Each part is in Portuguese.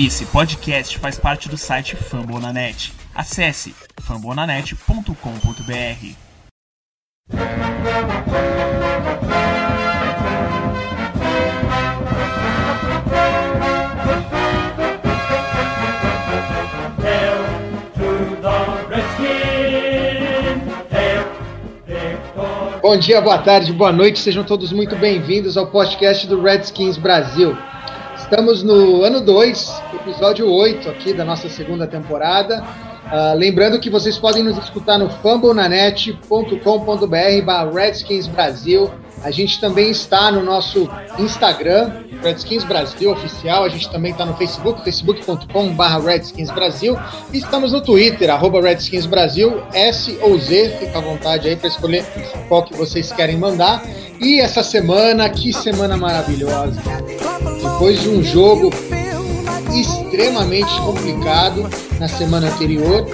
Esse podcast faz parte do site Fambonanet. Acesse fambonanet.com.br. Bom dia, boa tarde, boa noite, sejam todos muito bem-vindos ao podcast do Redskins Brasil. Estamos no ano 2, episódio 8 aqui da nossa segunda temporada. Uh, lembrando que vocês podem nos escutar no fumblenanet.com.br barra Redskins Brasil. A gente também está no nosso Instagram, Redskins Brasil Oficial. A gente também está no Facebook, facebook.com barra Redskins Brasil. E estamos no Twitter, arroba Redskins Brasil, S ou Z. Fica à vontade aí para escolher qual que vocês querem mandar. E essa semana, que semana maravilhosa! Depois de um jogo extremamente complicado na semana anterior,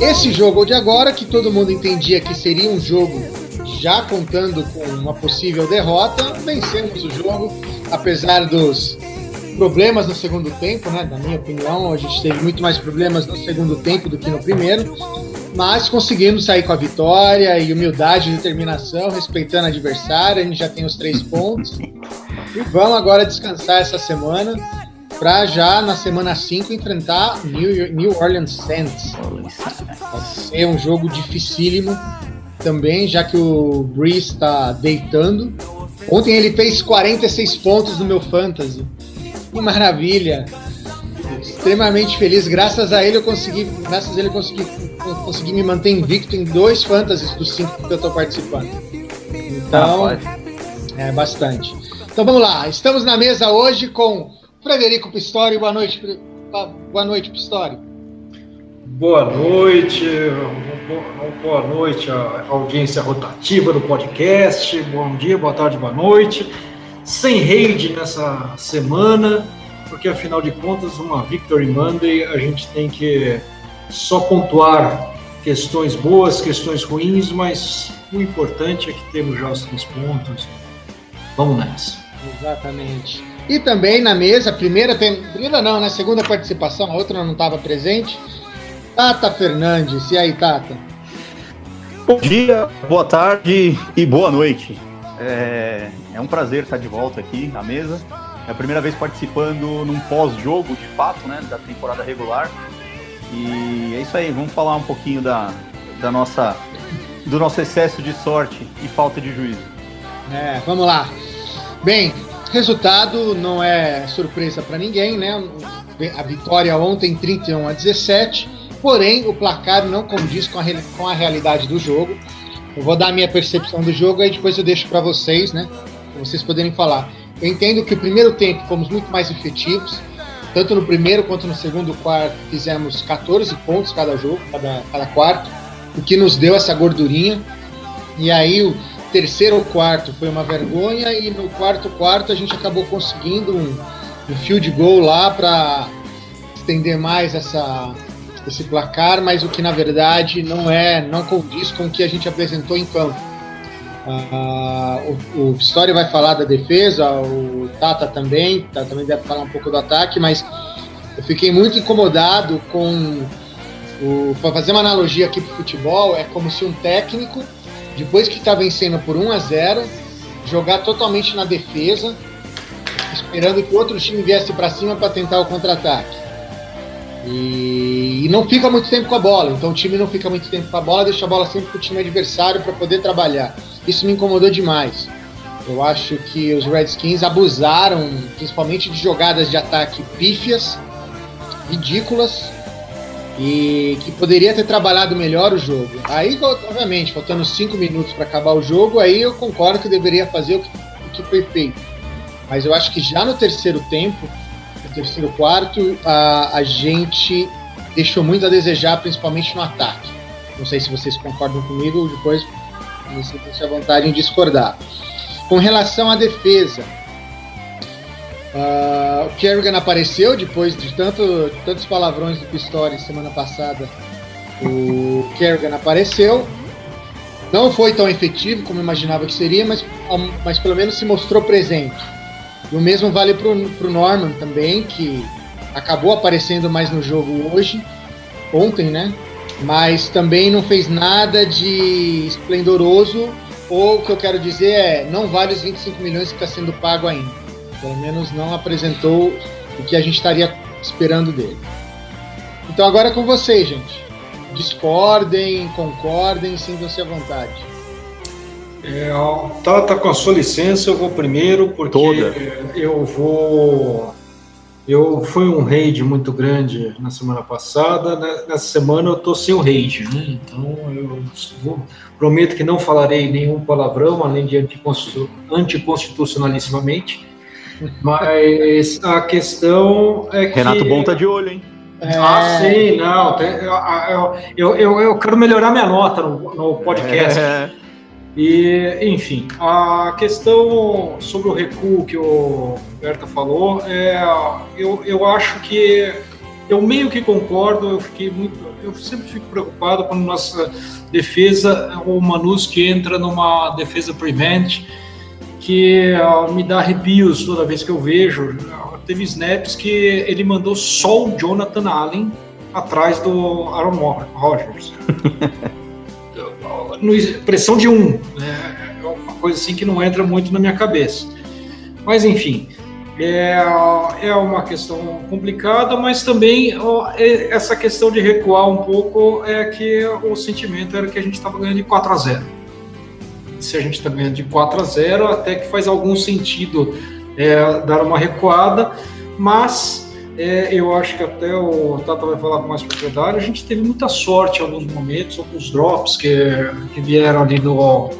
esse jogo de agora, que todo mundo entendia que seria um jogo já contando com uma possível derrota, vencemos o jogo, apesar dos problemas no segundo tempo, né? Na minha opinião, a gente teve muito mais problemas no segundo tempo do que no primeiro, mas conseguimos sair com a vitória e humildade e determinação, respeitando o adversário, a gente já tem os três pontos. E vamos agora descansar essa semana para já na semana 5 enfrentar New, New Orleans Saints. Vai ser um jogo dificílimo também, já que o Breeze está deitando. Ontem ele fez 46 pontos no meu fantasy. Que maravilha! Extremamente feliz. Graças a ele eu consegui, graças a ele eu consegui, consegui me manter invicto em dois fantasies dos cinco que eu estou participando. Então, é bastante. Então vamos lá. Estamos na mesa hoje com Frederico Pistori. Boa noite, boa noite, Pistori. Boa noite, boa noite à audiência rotativa do podcast. Bom dia, boa tarde, boa noite sem raid nessa semana, porque afinal de contas, uma Victory Monday, a gente tem que só pontuar questões boas, questões ruins, mas o importante é que temos já os três pontos. Vamos nessa. Exatamente. E também na mesa, primeira, primeira não, né? Segunda participação, a outra não estava presente. Tata Fernandes. E aí, Tata? Bom dia, boa tarde e boa noite. É, é um prazer estar de volta aqui na mesa. É a primeira vez participando num pós-jogo, de fato, né, da temporada regular. E é isso aí, vamos falar um pouquinho da, da nossa, do nosso excesso de sorte e falta de juízo. É, vamos lá. Bem, resultado não é surpresa para ninguém, né? A vitória ontem 31 a 17, porém o placar não condiz com a, com a realidade do jogo. Eu vou dar a minha percepção do jogo e depois eu deixo para vocês, né? Para vocês poderem falar. Eu entendo que o primeiro tempo fomos muito mais efetivos, tanto no primeiro quanto no segundo quarto fizemos 14 pontos cada jogo, cada, cada quarto, o que nos deu essa gordurinha. E aí o terceiro quarto foi uma vergonha e no quarto quarto a gente acabou conseguindo um, um field goal lá para estender mais essa esse placar, mas o que na verdade não é, não condiz com o que a gente apresentou em campo. Uh, o, o Story vai falar da defesa, o Tata também, Tata também deve falar um pouco do ataque, mas eu fiquei muito incomodado com. Para fazer uma analogia aqui para futebol, é como se um técnico, depois que está vencendo por 1 a 0 jogar totalmente na defesa, esperando que outro time viesse para cima para tentar o contra-ataque. E, e, não fica muito tempo com a bola. Então o time não fica muito tempo com a bola, deixa a bola sempre para o time adversário para poder trabalhar. Isso me incomodou demais. Eu acho que os Redskins abusaram, principalmente de jogadas de ataque pífias, ridículas, e que poderia ter trabalhado melhor o jogo. Aí, obviamente, faltando cinco minutos para acabar o jogo, aí eu concordo que deveria fazer o que, o que foi feito. Mas eu acho que já no terceiro tempo terceiro quarto, a, a gente deixou muito a desejar, principalmente no ataque. Não sei se vocês concordam comigo, depois você tem a vontade em discordar. Com relação à defesa, uh, o Kerrigan apareceu depois de tanto, tantos palavrões do Pistori semana passada. O Kerrigan apareceu. Não foi tão efetivo como imaginava que seria, mas, mas pelo menos se mostrou presente. E o mesmo vale para o Norman também, que acabou aparecendo mais no jogo hoje, ontem, né? Mas também não fez nada de esplendoroso, ou o que eu quero dizer é, não vale os 25 milhões que está sendo pago ainda. Pelo menos não apresentou o que a gente estaria esperando dele. Então agora é com vocês, gente. Discordem, concordem, sintam-se à vontade. É, tá, tá com a sua licença, eu vou primeiro, porque Toda. eu vou. Eu fui um raid muito grande na semana passada. Né? Nessa semana eu tô sem o raid, né? Então eu vou, prometo que não falarei nenhum palavrão, além de anticonstitucionalissimamente. Mas a questão é que. Renato Bom tá de olho, hein? É... Ah, sim, não. Eu, eu, eu, quero melhorar minha nota no, no podcast. É. E, enfim, a questão sobre o recuo que o Berta falou, é, eu, eu acho que eu meio que concordo, eu fiquei muito. Eu sempre fico preocupado quando nossa defesa, o que entra numa defesa prevent, que uh, me dá arrepios toda vez que eu vejo. Teve snaps que ele mandou só o Jonathan Allen atrás do Aaron Rodgers. pressão de um. Né? É uma coisa assim que não entra muito na minha cabeça. Mas, enfim, é, é uma questão complicada, mas também ó, é, essa questão de recuar um pouco é que o sentimento era que a gente estava ganhando de 4 a 0. Se a gente está ganhando de 4 a 0, até que faz algum sentido é, dar uma recuada, mas é, eu acho que até o Tata vai falar com mais propriedade. A gente teve muita sorte em alguns momentos, alguns drops que, que vieram ali do,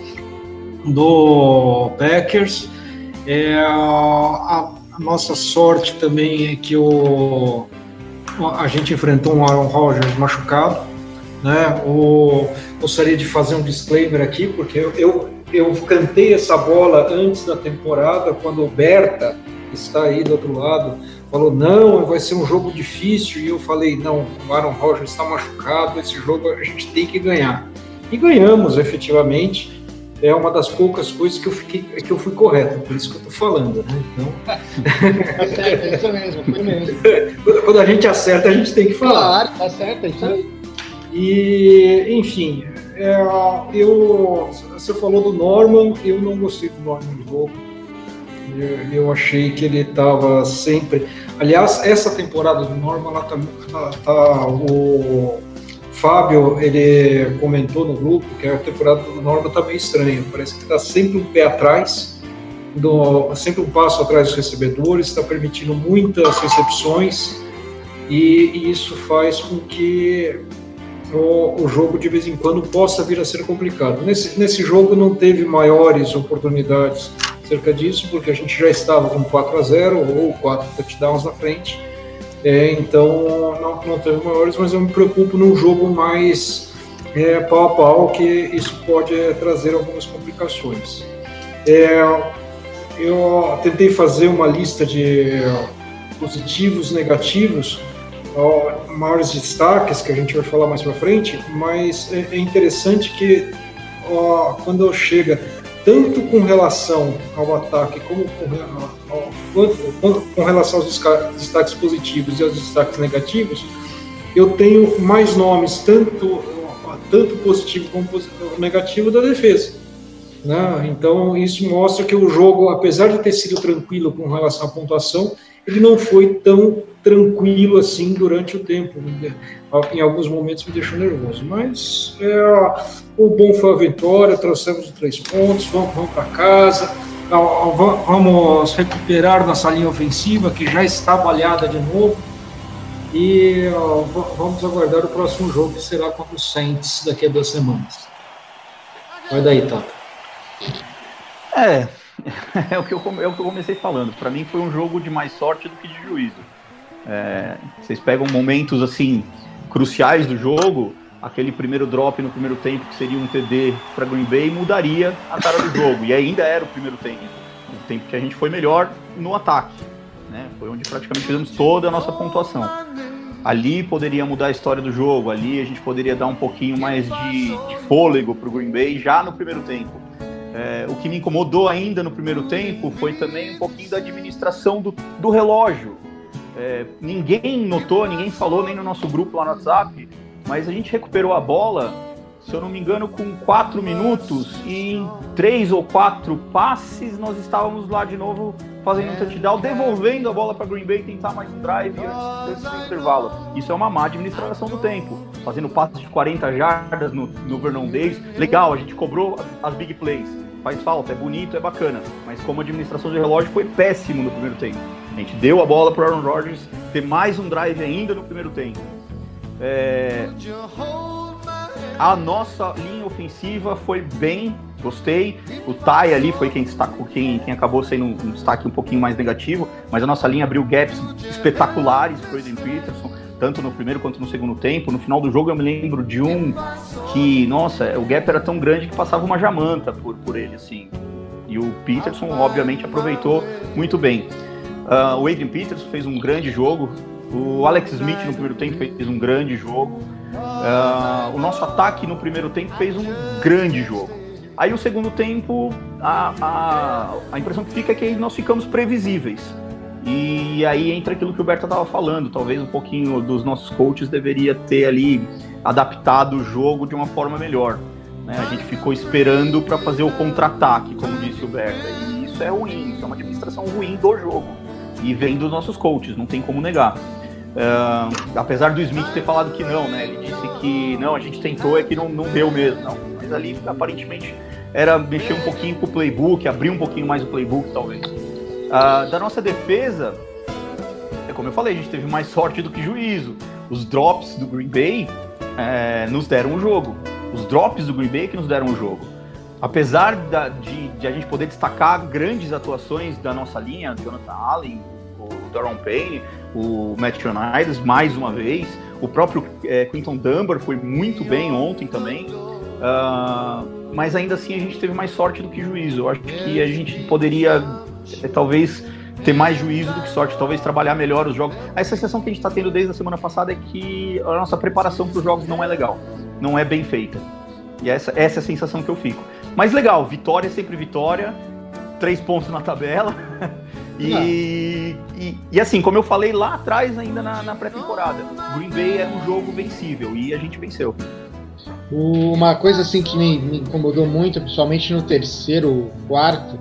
do Packers. É, a, a, nossa sorte também é que o, a gente enfrentou um Aaron Rodgers machucado. Né? O, gostaria de fazer um disclaimer aqui, porque eu, eu, eu cantei essa bola antes da temporada, quando o Berta está aí do outro lado falou: não, vai ser um jogo difícil. E eu falei: não, o Aaron Rodgers está machucado, esse jogo a gente tem que ganhar. E ganhamos, efetivamente. É uma das poucas coisas que eu, fiquei, que eu fui correto, por isso que eu estou falando. Né? Então... tá certo, é isso mesmo, foi mesmo. Quando a gente acerta, a gente tem que falar. Claro, tá certo, é isso aí. E, enfim, é, eu, você falou do Norman, eu não gostei do Norman de jogo eu, achei que ele estava sempre. Aliás, essa temporada do Norman, lá tá, tá, tá, o Fábio, ele comentou no grupo que a temporada do Norman tá meio estranha. Parece que está sempre um pé atrás, do, sempre um passo atrás dos recebedores, está permitindo muitas recepções e, e isso faz com que o, o, jogo de vez em quando possa vir a ser complicado. Nesse, nesse jogo não teve maiores oportunidades cerca disso, porque a gente já estava com 4 a 0 ou 4 touchdowns na frente. É, então não, não teve maiores, mas eu me preocupo num jogo mais é, pau a pau, que isso pode é, trazer algumas complicações. É, eu tentei fazer uma lista de positivos, negativos, maiores destaques que a gente vai falar mais para frente, mas é, é interessante que ó, quando chega tanto com relação ao ataque como com, com, relação aos destaques positivos e aos destaques negativos, eu tenho mais nomes, tanto, tanto positivo como negativo, da defesa. Né? Então, isso mostra que o jogo, apesar de ter sido tranquilo com relação à pontuação, ele não foi tão tranquilo assim durante o tempo. Em alguns momentos me deixou nervoso, mas é, o bom foi a vitória, trouxemos os três pontos, vamos, vamos para casa, vamos recuperar nossa linha ofensiva que já está baleada de novo e vamos aguardar o próximo jogo que será contra o Saints daqui a duas semanas. Vai daí, Tata. É, é é o que eu comecei falando. Para mim foi um jogo de mais sorte do que de juízo. É, vocês pegam momentos assim cruciais do jogo, aquele primeiro drop no primeiro tempo que seria um TD para Green Bay mudaria a cara do jogo e ainda era o primeiro tempo, o tempo que a gente foi melhor no ataque, né? Foi onde praticamente fizemos toda a nossa pontuação. Ali poderia mudar a história do jogo, ali a gente poderia dar um pouquinho mais de, de fôlego para o Green Bay já no primeiro tempo. É, o que me incomodou ainda no primeiro tempo foi também um pouquinho da administração do, do relógio É, ninguém notou, ninguém falou, nem no nosso grupo lá no WhatsApp, mas a gente recuperou a bola, se eu não me engano, com quatro minutos e em três ou quatro passes nós estávamos lá de novo fazendo um touchdown, devolvendo a bola para Green Bay tentar mais um drive antes, do intervalo. Isso é uma má administração do tempo. Fazendo passes de 40 jardas no, no Vernon Davis. Legal, a gente cobrou as big plays. Faz falta, é bonito, é bacana. Mas como administração de relógio foi péssimo no primeiro tempo. A gente deu a bola para Aaron Rodgers ter mais um drive ainda no primeiro tempo. É... A nossa linha ofensiva foi bem, gostei. O Tai ali foi quem destacou, quem, quem acabou sendo um destaque um pouquinho mais negativo, mas a nossa linha abriu gaps espetaculares Aiden Peterson, tanto no primeiro quanto no segundo tempo. No final do jogo eu me lembro de um que, nossa, o gap era tão grande que passava uma jamanta por, por ele, assim. E o Peterson, obviamente, aproveitou muito bem. Uh, o Adrian Peterson fez um grande jogo. O Alex Smith no primeiro tempo fez um grande jogo. Uh, o nosso ataque no primeiro tempo fez um grande jogo. Aí o segundo tempo, a, a, a impressão que fica é que nós ficamos previsíveis. E aí entra aquilo que o Berta estava falando. Talvez um pouquinho dos nossos coaches deveria ter ali adaptado o jogo de uma forma melhor. Né? A gente ficou esperando para fazer o contra-ataque, como disse o Berta. E isso é ruim, isso é uma administração ruim do jogo. E vem dos nossos coaches, não tem como negar. Uh, apesar do Smith ter falado que não, né? Ele disse que não, a gente tentou, é que não, não deu mesmo. Não. Mas ali aparentemente era mexer um pouquinho com o playbook, abrir um pouquinho mais o playbook, talvez. Uh, da nossa defesa, é como eu falei, a gente teve mais sorte do que juízo. Os drops do Green Bay é, nos deram o jogo. Os drops do Green Bay que nos deram o jogo. Apesar da, de, de, a gente poder destacar grandes atuações da nossa linha, Jonathan Allen, o Daron Payne, o Matt United mais uma vez, o próprio é, Quinton Dunbar foi muito bem ontem também, uh, mas ainda assim a gente teve mais sorte do que juízo. Eu acho que a gente poderia é, talvez ter mais juízo do que sorte, talvez trabalhar melhor os jogos. A sensação que a gente está tendo desde a semana passada é que a nossa preparação para os jogos não é legal, não é bem feita. E essa, essa é a sensação que eu fico. Mas legal, vitória é sempre vitória, três pontos na tabela. E, e, e, assim, como eu falei lá atrás, ainda na, na pré-temporada, Green Bay era um jogo vencível e a gente venceu. Uma coisa assim que me, me incomodou muito, principalmente no terceiro, quarto,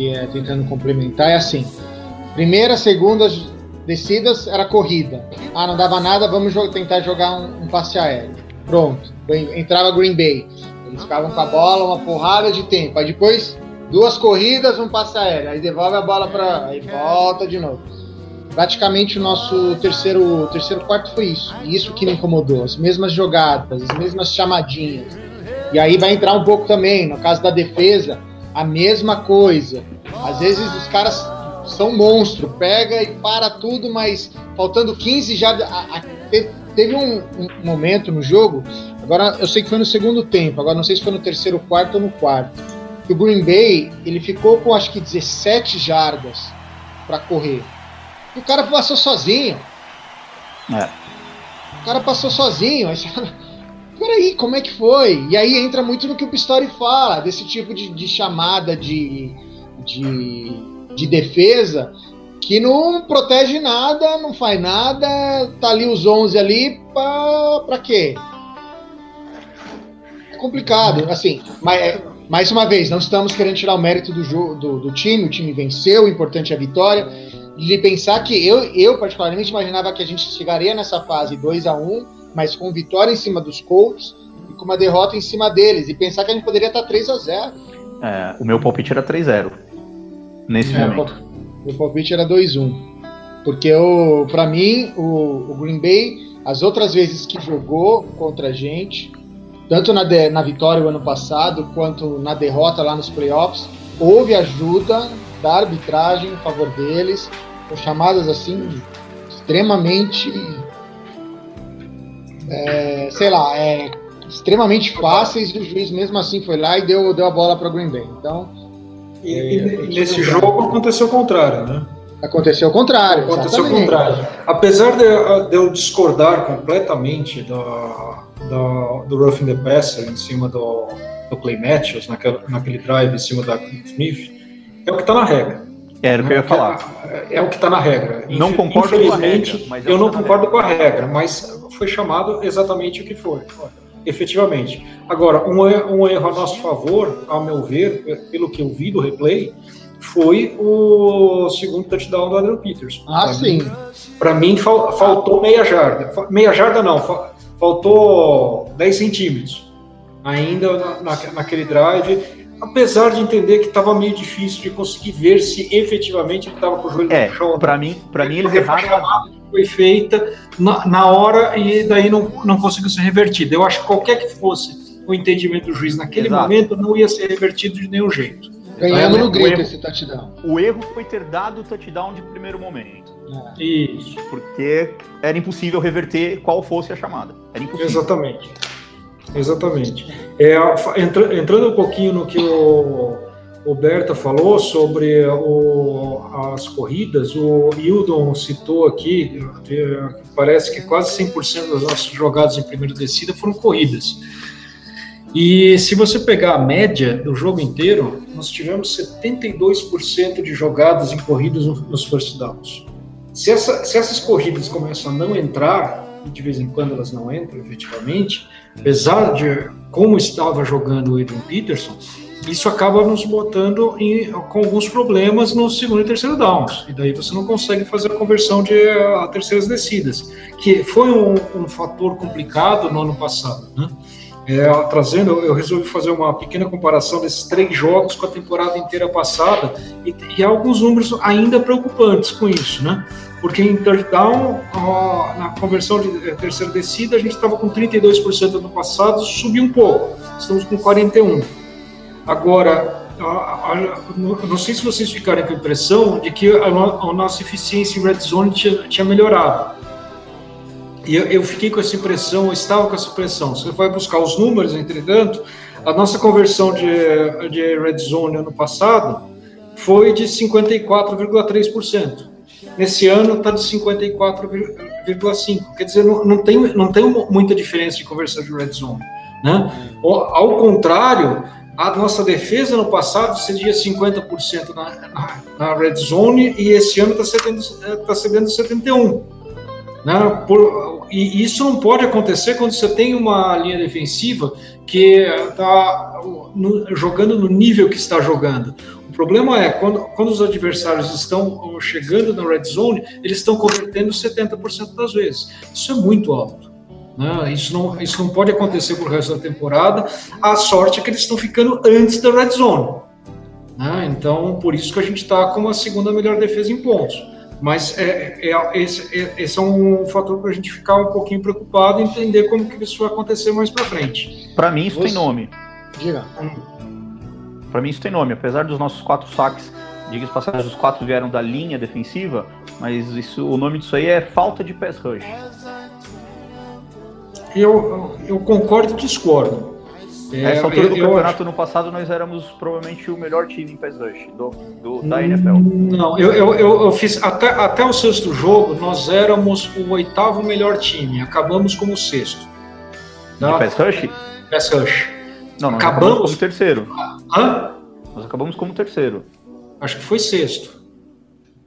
que é tentando complementar, é assim: primeira, segunda descidas era corrida. Ah, não dava nada, vamos tentar jogar um, um passe aéreo. Pronto, entrava Green Bay. Eles ficavam com a bola uma porrada de tempo. Aí depois duas corridas, um passe aéreo, aí devolve a bola para aí volta de novo. Praticamente o nosso terceiro, terceiro quarto foi isso. E isso que me incomodou, as mesmas jogadas, as mesmas chamadinhas. E aí vai entrar um pouco também, no caso da defesa, a mesma coisa. Às vezes os caras são monstro, pega e para tudo, mas faltando 15 já. A, a, teve um, um, momento no jogo, agora eu sei que foi no segundo tempo, agora não sei se foi no terceiro quarto ou no quarto que o Green Bay ele ficou com acho que 17 jardas para correr. E o cara passou sozinho. É. O cara passou sozinho. Peraí, como é que foi? E aí entra muito no que o Pistori fala, desse tipo de, de chamada de, de, de defesa que não protege nada, não faz nada, tá ali os 11 ali pra, pra quê? É complicado, assim, mas mais uma vez, não estamos querendo tirar o mérito do, do, do time, o time venceu, o importante é a vitória. De pensar que eu, eu, particularmente, imaginava que a gente chegaria nessa fase 2 a 1 mas com vitória em cima dos Colts e com uma derrota em cima deles. E pensar que a gente poderia estar 3 a 0 é, O meu palpite era 3-0. Nesse é, momento. O meu palpite era 2-1. Porque, para mim, o, o Green Bay, as outras vezes que jogou contra a gente, tanto na, de, na vitória o ano passado quanto na derrota lá nos playoffs, houve ajuda da arbitragem em favor deles, com chamadas assim extremamente, é, sei lá, é, extremamente fáceis e o juiz mesmo assim foi lá e deu, deu a bola para o Green Bay. Então, e, é, e nesse jogo aconteceu o contrário, né? Aconteceu o contrário. Aconteceu o contrário. Apesar de, de, eu discordar completamente da, do, do Roughing the Passer em cima do, do Clay Matthews, naquele, naquele drive em cima da Smith, é o que está na regra. Era o que eu ia falar. É, é o que está na regra. Não concordo com a regra. Mas é eu não concordo regra. com a regra, mas foi chamado exatamente o que foi. Efetivamente. Agora, um, um erro a nosso favor, ao meu ver, pelo que eu vi do replay, foi o segundo touchdown do Adrian Peters. Ah, pra sim. Para mim, fal, faltou meia jarda. Meia jarda não, faltou 10 centímetros ainda na, na, naquele drive apesar de entender que estava meio difícil de conseguir ver se efetivamente ele estava com o joelho é, no chão. Para mim, para mim eles erraram. Foi feita na, na, hora e daí não, não conseguiu ser revertido. Eu acho que qualquer que fosse o entendimento do juiz naquele Exato. momento não ia ser revertido de nenhum jeito. Ganhando no grito erro, esse touchdown. O erro foi ter dado o touchdown de primeiro momento. É. Isso. Porque era impossível reverter qual fosse a chamada. Era impossível. Exatamente. Exatamente. É, entra, entrando um pouquinho no que o, o Berta falou sobre o, as corridas, o Hildon citou aqui, parece que quase 100% das nossas jogadas em primeira descida foram corridas. E se você pegar a média do jogo inteiro, nós tivemos 72% de jogadas em corridas nos first downs. Se, essa, se essas corridas começam a não entrar, e de vez em quando elas não entram efetivamente, apesar de como estava jogando o Adrian Peterson, isso acaba nos botando em, com alguns problemas no segundo e terceiro downs. E daí você não consegue fazer a conversão de a terceiras descidas, que foi um, um fator complicado no ano passado. Né? É, trazendo, eu resolvi fazer uma pequena comparação desses três jogos com a temporada inteira passada e, e há alguns números ainda preocupantes com isso, né? porque em third down, na conversão de eh, terceira descida, a gente estava com 32% no passado, subiu um pouco, estamos com 41%. Agora, não sei se vocês ficaram com a impressão de que a, nossa eficiência em red zone tinha, melhorado. E eu, fiquei com essa impressão, eu estava com essa impressão. Você vai buscar os números, entretanto, a nossa conversão de, de red zone ano passado foi de 54,3%. Nesse ano está de 54,5. Quer dizer, não, não, tem, não tem muita diferença de conversão de red zone. Né? Ao contrário, a nossa defesa no passado cedia 50% na, na, na red zone e esse ano está cedendo, tá cedendo 71%. Né? Por, e isso não pode acontecer quando você tem uma linha defensiva que está jogando no nível que está jogando. O problema é quando, quando os adversários estão chegando na red zone, eles estão convertendo 70% das vezes. Isso é muito alto. Né? Isso, não, isso não pode acontecer por resto da temporada. A sorte é que eles estão ficando antes da red zone. Né? Então, por isso que a gente está com a segunda melhor defesa em pontos. Mas é, é, esse, é, esse é um fator para a gente ficar um pouquinho preocupado e entender como que isso vai acontecer mais para frente. Para mim, isso Você... tem nome. Diga. Para mim isso tem nome, apesar dos nossos quatro saques, diga-se passagem, os quatro vieram da linha defensiva, mas isso, o nome disso aí é falta de pass rush. Eu, eu concordo e discordo. É, Nessa altura do campeonato no passado nós éramos provavelmente o melhor time em pass rush do, do da NFL. Não, eu, eu, eu, fiz até, até o sexto jogo nós éramos o oitavo melhor time, acabamos como o sexto. Tá? De pass rush? Pass rush. Não, nós acabamos, acabamos como terceiro. Hã? Nós acabamos como terceiro. Acho que foi sexto.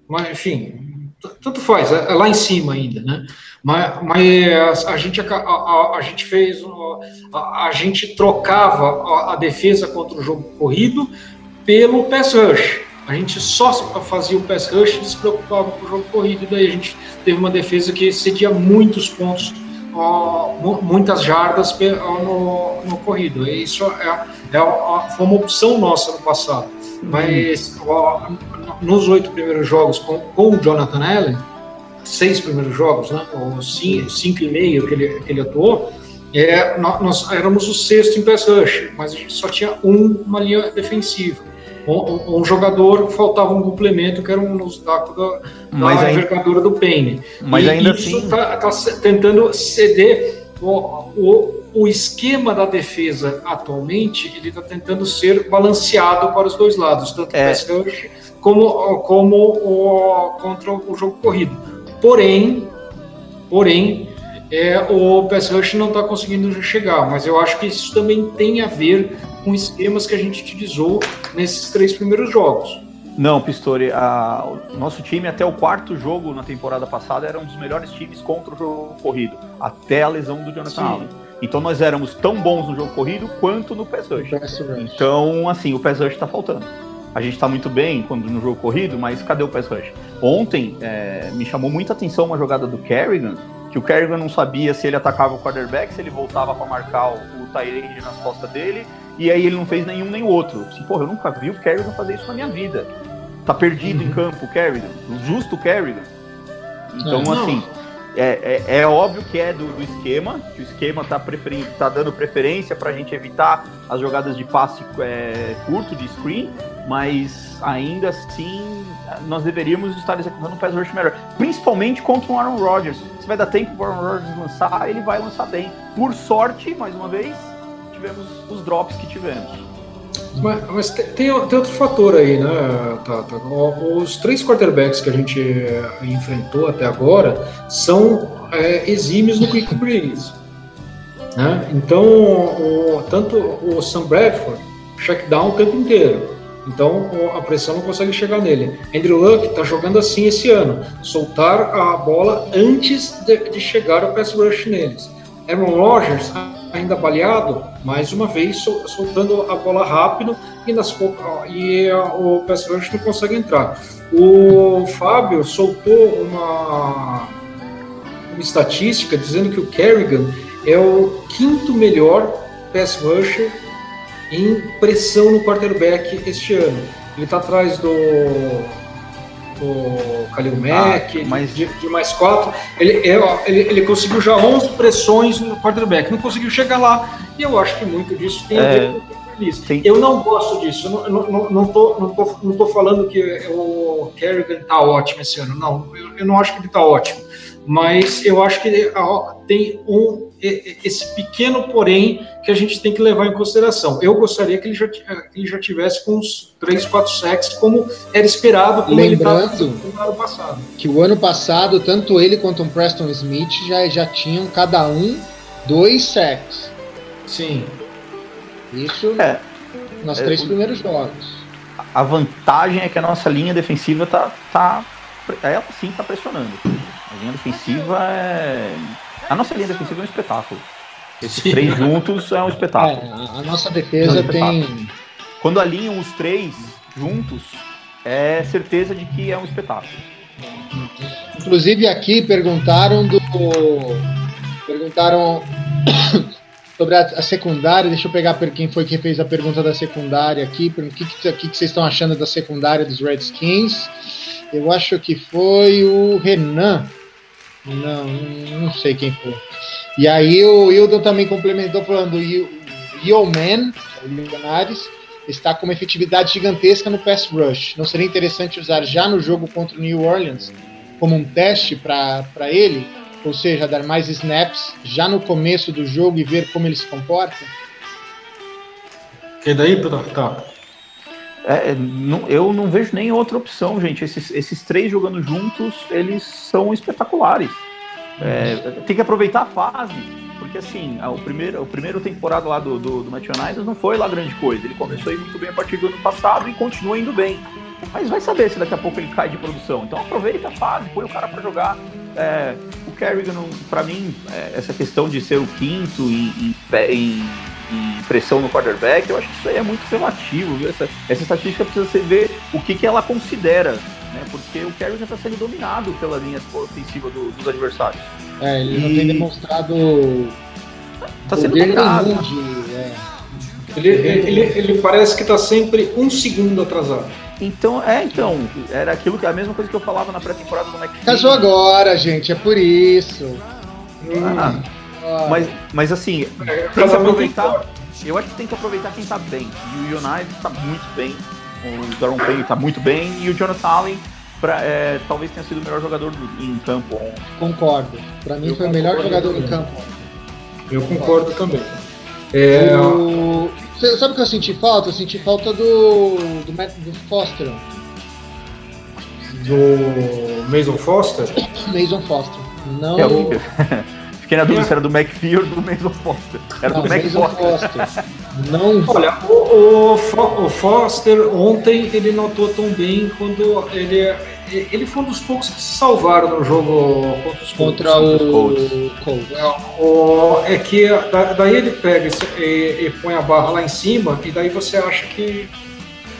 Mas, enfim, tanto faz, é, é lá em cima ainda, né? Mas, mas a, gente, a, a, a gente fez, a, a, gente trocava a, defesa contra o jogo corrido pelo pass rush. A gente só fazia o pass rush e se preocupava com o jogo corrido. E daí a gente teve uma defesa que cedia muitos pontos muitas jardas no, no corrido. Isso é, é, foi uma opção nossa no passado. Uhum. Mas ó, nos oito primeiros jogos com, com o Jonathan Allen, seis primeiros jogos, né, ou cinco, cinco e meio que ele, que ele atuou, é, nós, nós éramos o sexto em pass rush, mas a gente só tinha um, uma linha defensiva um, um, jogador faltava um complemento que era um obstáculo da, mas da envergadura do Payne. Mas e ainda isso está assim... tá tentando ceder o, o, o, esquema da defesa atualmente, ele está tentando ser balanceado para os dois lados, tanto é. pass como, como o, contra o jogo corrido. Porém, porém, é, o pass rush não está conseguindo chegar, mas eu acho que isso também tem a ver com esquemas que a gente utilizou nesses três primeiros jogos. Não, Pistori, a, o nosso time até o quarto jogo na temporada passada era um dos melhores times contra o jogo corrido, até a lesão do Jonathan Sim. Allen. Então nós éramos tão bons no jogo corrido quanto no pass rush. Então, assim, o pass rush tá faltando. A gente tá muito bem quando no jogo corrido, mas cadê o pass rush? Ontem é, me chamou muita atenção uma jogada do Kerrigan, que o Kerrigan não sabia se ele atacava o quarterback, se ele voltava para marcar o, o Tyrande nas costas dele, e aí ele não fez nenhum nem o outro. Assim, porra, eu nunca vi o Kerrigan fazer isso na minha vida. Tá perdido uhum. em campo o Kerrigan, justo o Kerrigan. Então, é, assim, é, é, é, óbvio que é do, do, esquema, que o esquema tá, preferindo, tá dando preferência para a gente evitar as jogadas de passe é, curto, de screen, mas ainda assim nós deveríamos estar executando um pass rush melhor, principalmente contra o Aaron Rodgers. Se vai dar tempo para o Aaron Rodgers lançar, ele vai lançar bem. Por sorte, mais uma vez, tivemos os drops que tivemos. Mas, mas tem, tem, outro fator aí, né, Tata? Os três quarterbacks que a gente eh, enfrentou até agora são é, exímios no quick release. Né? Então, o, tanto o Sam Bradford check down o tempo inteiro. Então a pressão não consegue chegar nele. Andrew Luck está jogando assim esse ano, soltar a bola antes de, de chegar o pass rush neles. Aaron Rodgers ainda baleado, mais uma vez soltando a bola rápido e, nas, e o pass rush não consegue entrar. O Fábio soltou uma, uma estatística dizendo que o Kerrigan é o quinto melhor pass rusher em pressão no quarterback este ano. Ele está atrás do o Kalil Mack, ah, mas... de, de, mais quatro. Ele, é, ele, ele, conseguiu já 11 pressões no quarterback, não conseguiu chegar lá. E eu acho que muito disso tem a ver é, com o feliz. Eu não gosto disso. Eu não, não, não, tô, não, tô, não tô falando que o Kerrigan tá ótimo esse ano. Não, eu, eu não acho que ele tá ótimo. Mas eu acho que tem um esse pequeno porém que a gente tem que levar em consideração. Eu gostaria que ele já, ele já tivesse com uns 3, 4 sacks, como era esperado, como Lembrando ele no ano passado. Que o ano passado, tanto ele quanto o Preston Smith já, já tinham cada um dois sacks. Sim. Isso é, nos é, três primeiros jogos. A vantagem é que a nossa linha defensiva tá, tá ela sim está pressionando. A linha defensiva é a nossa linha defensiva é um espetáculo. Esses Sim. três juntos é um espetáculo. É, a nossa defesa é um tem. Quando alinham os três juntos, é certeza de que é um espetáculo. Inclusive aqui perguntaram do. Perguntaram sobre a, a, secundária. Deixa eu pegar quem foi que fez a pergunta da secundária aqui. O que, que, que, que vocês estão achando da secundária dos Redskins? Eu acho que foi o Renan não, não sei quem foi. E aí o Hildon também complementou falando Yeoman, o Milionários, está com uma efetividade gigantesca no pass rush. Não seria interessante usar já no jogo contra o New Orleans como um teste para ele? Ou seja, dar mais snaps já no começo do jogo e ver como ele se comporta? E daí, tá. É, é, não, eu não vejo nem outra opção, gente. Esses, esses três jogando juntos, eles são espetaculares. É, tem que aproveitar a fase, porque assim, o primeiro, o primeiro temporada lá do, do, do United não foi lá grande coisa. Ele começou a ir muito bem a partir do ano passado e continua indo bem. Mas vai saber se daqui a pouco ele cai de produção. Então aproveita a fase, põe o cara para jogar. É, o Kerrigan, para mim, é, essa questão de ser o quinto em, em, em e pressão no quarterback, eu acho que isso aí é muito relativo. Viu? Essa, essa estatística precisa ser ver o que, que ela considera, né? Porque o Kerry já está sendo dominado pela linha ofensiva do, dos adversários. É, ele e... não tem demonstrado. Está sendo dominado. De, é. ele, ele, ele parece que está sempre um segundo atrasado. Então, é, então, era aquilo que a mesma coisa que eu falava na pré-temporada do McPhee. Casou agora, gente, é por isso. Ah, mas, mas assim, é, tem que aproveitar. Eu acho que tem que aproveitar quem tá bem. E o United tá muito bem. O Daron Payne tá muito bem. E o Jonathan Allen pra, é, talvez tenha sido o melhor jogador do, em campo. Concordo. Para mim eu foi o melhor jogador também. em campo. Eu concordo também. É... O... Sabe o que eu senti falta? Eu senti falta do, do, do Foster. Do Mason Foster? Mason Foster. Não. É Fiquei na dúvida se era do McPhee ou do Mason Foster. Era Não, do Mac Foster. Foster. Não. Olha, o, o, o Foster ontem ele não atuou tão bem quando ele ele foi um dos poucos que se salvaram no jogo contra os Contra o Colts. É, o, é que daí ele pega e, e, põe a barra lá em cima, e daí você acha que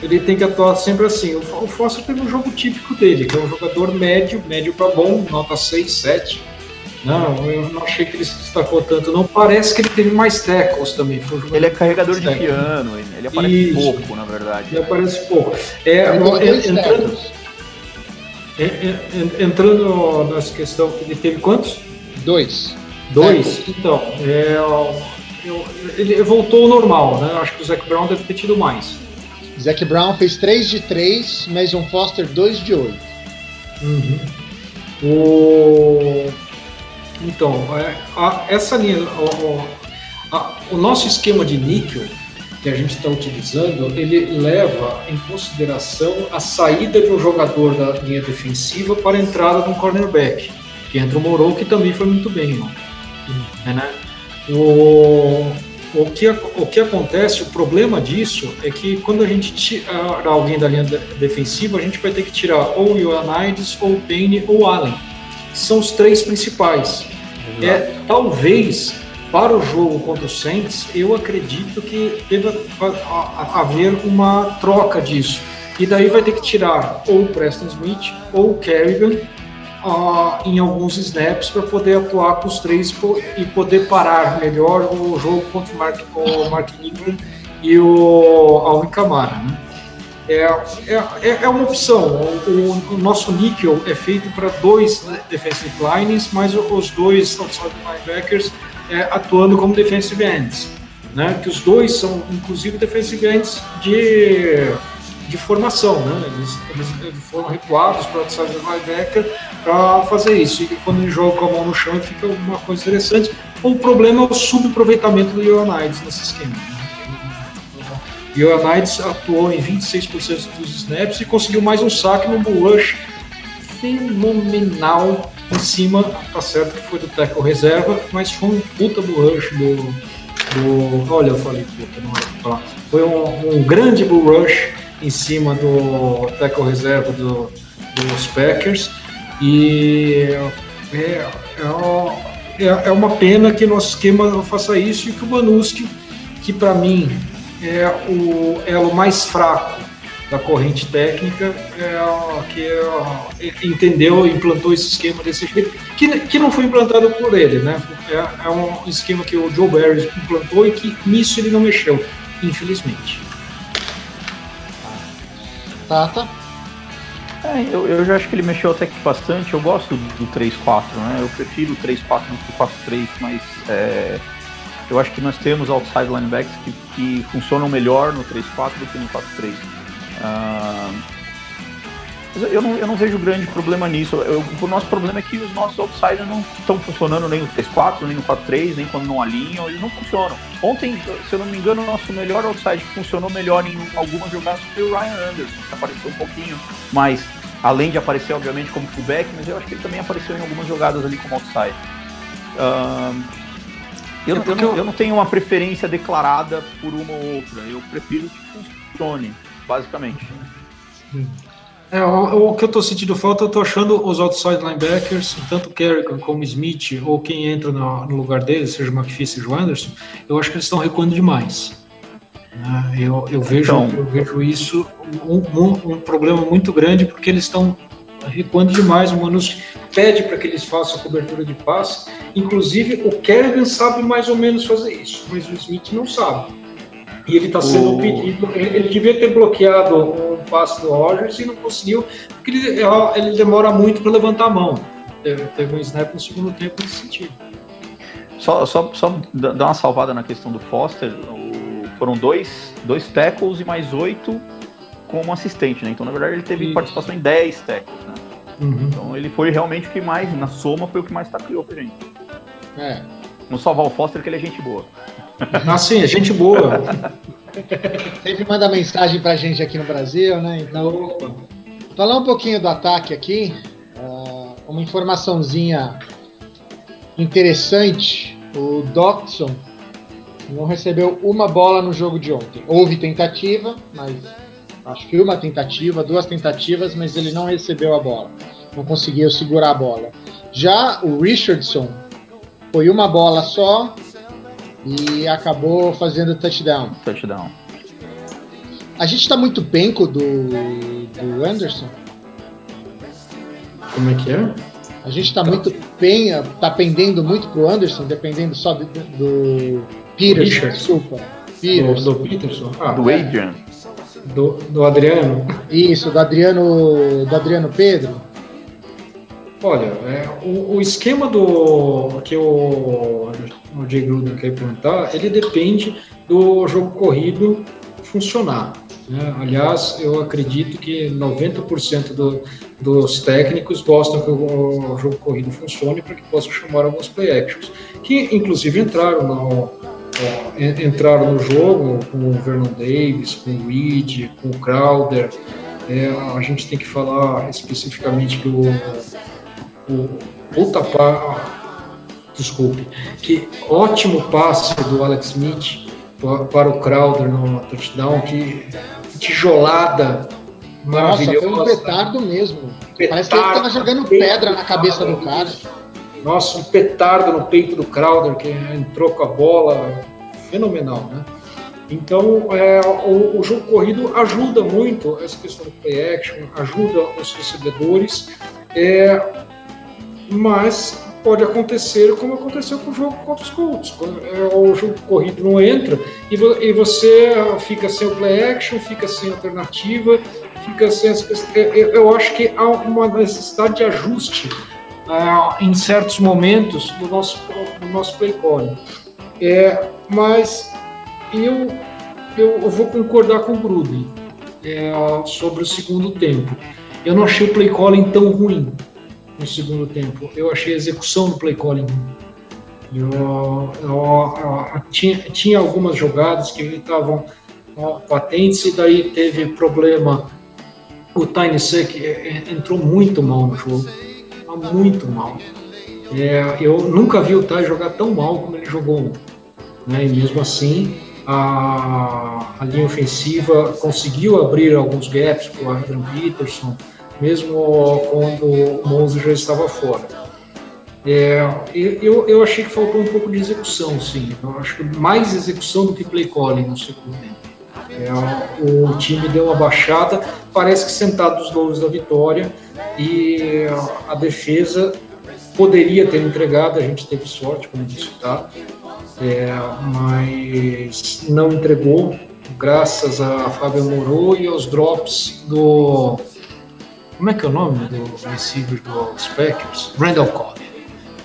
ele tem que atuar sempre assim. O, o Foster teve um jogo típico dele, que é um jogador médio, médio para bom, nota 6, 7 não, eu não achei que ele se destacou tanto. Não parece que ele teve mais tackles também. Um ele é carregador de piano, ele aparece Isso. pouco, na verdade. Ele aparece pouco. É, é, entrando, é, é, entrando nessa questão, ele teve quantos? Dois. Dois? Então, é, eu, ele voltou ao normal, né? Acho que o Zac Brown deve ter tido mais. Zac Brown fez 3 de 3, Mason Foster 2 de 8. Uhum. O então, é, a, essa linha, o, a, o nosso esquema de níquel que a gente está utilizando, ele leva em consideração a saída de um jogador da linha defensiva para a entrada de um cornerback, que entra o Morou, que também foi muito bem? É, né? O, o, que, o que acontece, o problema disso é que quando a gente tira alguém da linha defensiva, a gente vai ter que tirar ou o Ioannidis, ou o Payne, ou o Allen são os três principais. É, talvez para o jogo contra o Saints, eu acredito que deva haver uma troca disso. E daí vai ter que tirar ou o Preston Smith ou o Kerrigan uh, em alguns snaps para poder atuar com os três e poder parar melhor o jogo contra o Mark, o Mark Ingram e o Alvin Kamara. Né? É, é, é uma opção. O, o, nosso níquel é feito para dois defensive lines, mas os dois outside linebackers é, atuando como defensive ends. Né? Que os dois são, inclusive, defensive ends de, de formação. Né? Eles, eles foram recuados para outside linebacker para fazer isso. E quando ele joga com a mão no chão, fica uma coisa interessante. O problema é o subaproveitamento do Leonidas nesse esquema. E o Ioannidis atuou em 26% dos snaps e conseguiu mais um saque no bull rush fenomenal em cima, tá certo que foi do tackle reserva, mas foi um puta bull rush do, do olha, eu falei puta, não é falar. Foi um, um, grande bull rush em cima do tackle reserva do, dos Packers e é, é, é, é uma pena que nosso esquema faça isso e que o Banuski, que para mim é o elo mais fraco da corrente técnica é, que é, entendeu e implantou esse esquema desse jeito, que, que não foi implantado por ele, né? É, é um esquema que o Joe Barry implantou e que nisso ele não mexeu, infelizmente. Tata? É, eu, eu já acho que ele mexeu até que bastante. Eu gosto do 3-4, né? Eu prefiro o 3-4 do que o 4-3, mas é, eu acho que nós temos outside linebacks que, que funcionam melhor no 3-4 do que no 4-3. Uh, ah, eu não, eu não vejo grande problema nisso. Eu, o nosso problema é que os nossos outsiders não estão funcionando nem no 3-4, nem no 4-3, nem quando não alinham, eles não funcionam. Ontem, se eu não me engano, o nosso melhor outside que funcionou melhor em algumas jogadas foi o Ryan Anderson, que apareceu um pouquinho mais, além de aparecer, obviamente, como fullback, mas eu acho que ele também apareceu em algumas jogadas ali como outside. Uh, eu, eu, não, eu não tenho uma preferência declarada por uma ou outra. Eu prefiro que funcione, basicamente. É, o, o, que eu tô sentindo falta, eu tô achando os outside linebackers, tanto Kerrigan como Smith, ou quem entra no, no lugar deles, seja o McPhee, seja o Anderson, eu acho que eles estão recuando demais. Né? Eu, eu, vejo, então, eu vejo isso um, um, um problema muito grande, porque eles estão recuando demais. O Manus pede para que eles façam a cobertura de passe. Inclusive, o Kerrigan sabe mais ou menos fazer isso, mas o Smith não sabe. E ele está sendo o... pedido. Ele, ele, devia ter bloqueado o passe do Rogers e não conseguiu, porque ele, ele demora muito para levantar a mão. Teve, teve um snap no segundo tempo nesse sentido. Só, só, só dar uma salvada na questão do Foster. O, foram dois, dois tackles e mais oito como assistente, né? Então, na verdade, ele teve Isso. participação em 10 tackles, né? Uhum. Então, ele foi realmente o que mais, na soma, foi o que mais tackleou pra gente. É. Não salvar o Foster, que ele é gente boa. Ah, sim, é gente boa. Sempre manda mensagem pra gente aqui no Brasil, né? Então, falar um pouquinho do ataque aqui. Uh, uma informaçãozinha interessante. O Doxon Não recebeu uma bola no jogo de ontem. Houve tentativa, mas acho que uma tentativa, duas tentativas, mas ele não recebeu a bola. Não conseguiu segurar a bola. Já o Richardson foi uma bola só e acabou fazendo touchdown. Touchdown. A gente está muito penco do, do Anderson. Como é que é? A gente está muito penha, tá pendendo muito pro Anderson, dependendo só do, do Peterson, Richard. desculpa. Do, Peterson. do Peterson? Ah, Do Adrian. Do, do Adriano? Isso, do Adriano, do Adriano Pedro. Olha, é, o, o esquema do que o, o Jay Gruden quer perguntar, ele depende do jogo corrido funcionar. né? Aliás, eu acredito que 90% do, dos técnicos gostam que o, o jogo corrido funcione para que possam chamar alguns play actions, que inclusive entraram no, entraram no jogo com o Vernon Davis, com o Reed, com o Crowder. É, a gente tem que falar especificamente que o, o pa, desculpe, que ótimo passe do Alex Smith pa- para o Crowder no touchdown, que tijolada Nossa, foi um maravilhosa. petardo mesmo. Petardo, Parece que ele tava jogando pedra na cabeça do cara. Nossa, um petardo no peito do Crowder, que entrou com a bola, fenomenal, né? Então, é, o, o jogo corrido ajuda muito essa questão do play action, ajuda os recebedores, é, mas pode acontecer como aconteceu com o jogo contra os Colts. É, o jogo corrido não entra e, vo- e você fica sem o play action, fica sem alternativa, fica sem as. Eu, eu acho que há uma necessidade de ajuste ah, em certos momentos do nosso, do nosso play calling. É, mas eu, eu, vou concordar com o Gruden é, sobre o segundo tempo. Eu não achei o play calling tão ruim no segundo tempo. Eu achei a execução do play calling ruim. Eu, eu- eu- tinha, tinha algumas jogadas que estavam patentes e daí teve problema. O Tiny Sec é, é, entrou muito mal no jogo, Muito mal. É, eu nunca vi o Ty jogar tão mal como ele jogou ontem. Né? E mesmo assim, a, a linha ofensiva conseguiu abrir alguns gaps para o Adrian Peterson, mesmo quando o Mose já estava fora. É, eu, eu achei que faltou um pouco de execução, sim. Eu acho que mais execução do que play calling no segundo tempo. É, o time deu uma baixada, parece que sentado dos louros da vitória, e a defesa poderia ter entregado, a gente teve sorte, como disse Tato, é, mas não entregou, graças a Fábio Moro e aos drops do. Como é que é o nome do receiver dos Packers? Randall Cobb.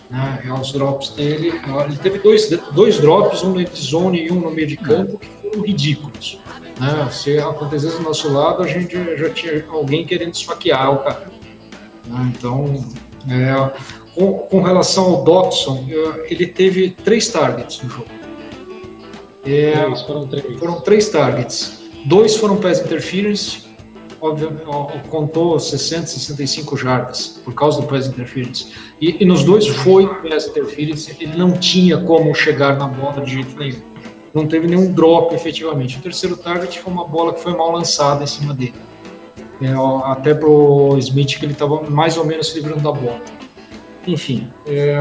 Né, e aos drops dele, ele teve dois, dois drops, um no zone e um no meio de campo, que foram ridículos. Né? Se acontecesse do nosso lado, a gente já tinha alguém querendo esfaquear o cara. Né? Então, é, com, com, relação ao Dotson, ele teve três targets no jogo. É, foram três. Foram três targets. Dois foram pass interference, obviamente, contou 60, 65 jardas por causa do pass interference. E, e nos dois foi pass interference, ele não tinha como chegar na bola de jeito nenhum. Não teve nenhum drop efetivamente. O terceiro target foi uma bola que foi mal lançada em cima dele. É, até pro Smith que ele estava mais ou menos se livrando da bola. Enfim, é,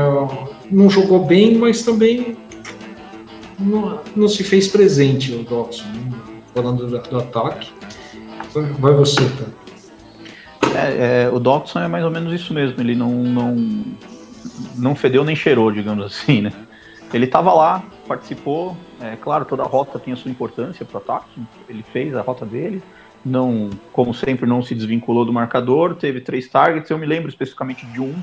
não jogou bem, mas também não, não se fez presente o Dawson, né? falando do, do, ataque. Vai você, tá? É, é, o Dawson é mais ou menos isso mesmo, ele não, não, não fedeu nem cheirou, digamos assim, né? Ele estava lá, participou, é claro, toda a rota tem a sua importância para o ataque, ele fez a rota dele, não, como sempre, não se desvinculou do marcador, teve três targets, eu me lembro especificamente de um,